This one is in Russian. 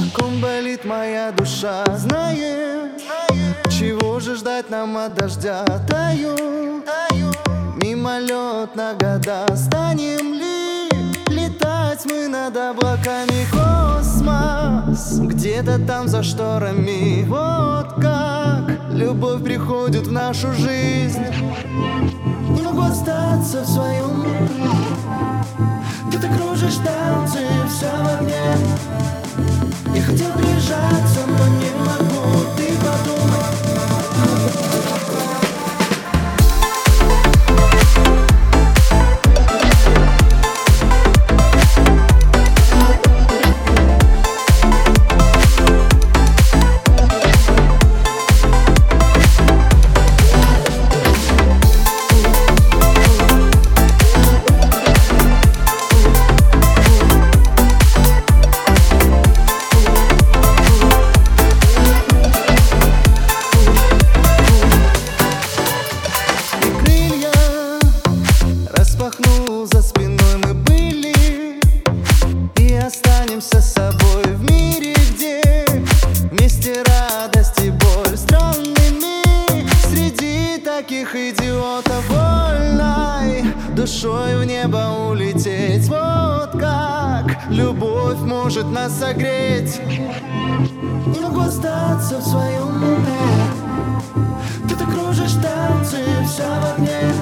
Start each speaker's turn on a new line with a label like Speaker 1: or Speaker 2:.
Speaker 1: О ком болит моя душа? Знаем, чего же ждать нам от дождя? Таю, мимолет на года Станем ли? Летать мы над облаками Космос, где-то там за шторами. Вот как любовь приходит в нашу жизнь. Не могу остаться в своем мире. Ты так кружишь танцы, вся в огне do в мире, где Вместе радость и боль странными. Среди таких идиотов вольной Душой в небо улететь. Вот как любовь может нас согреть. Не могу остаться в своем уме. Ты так кружишь танцы, вся в огне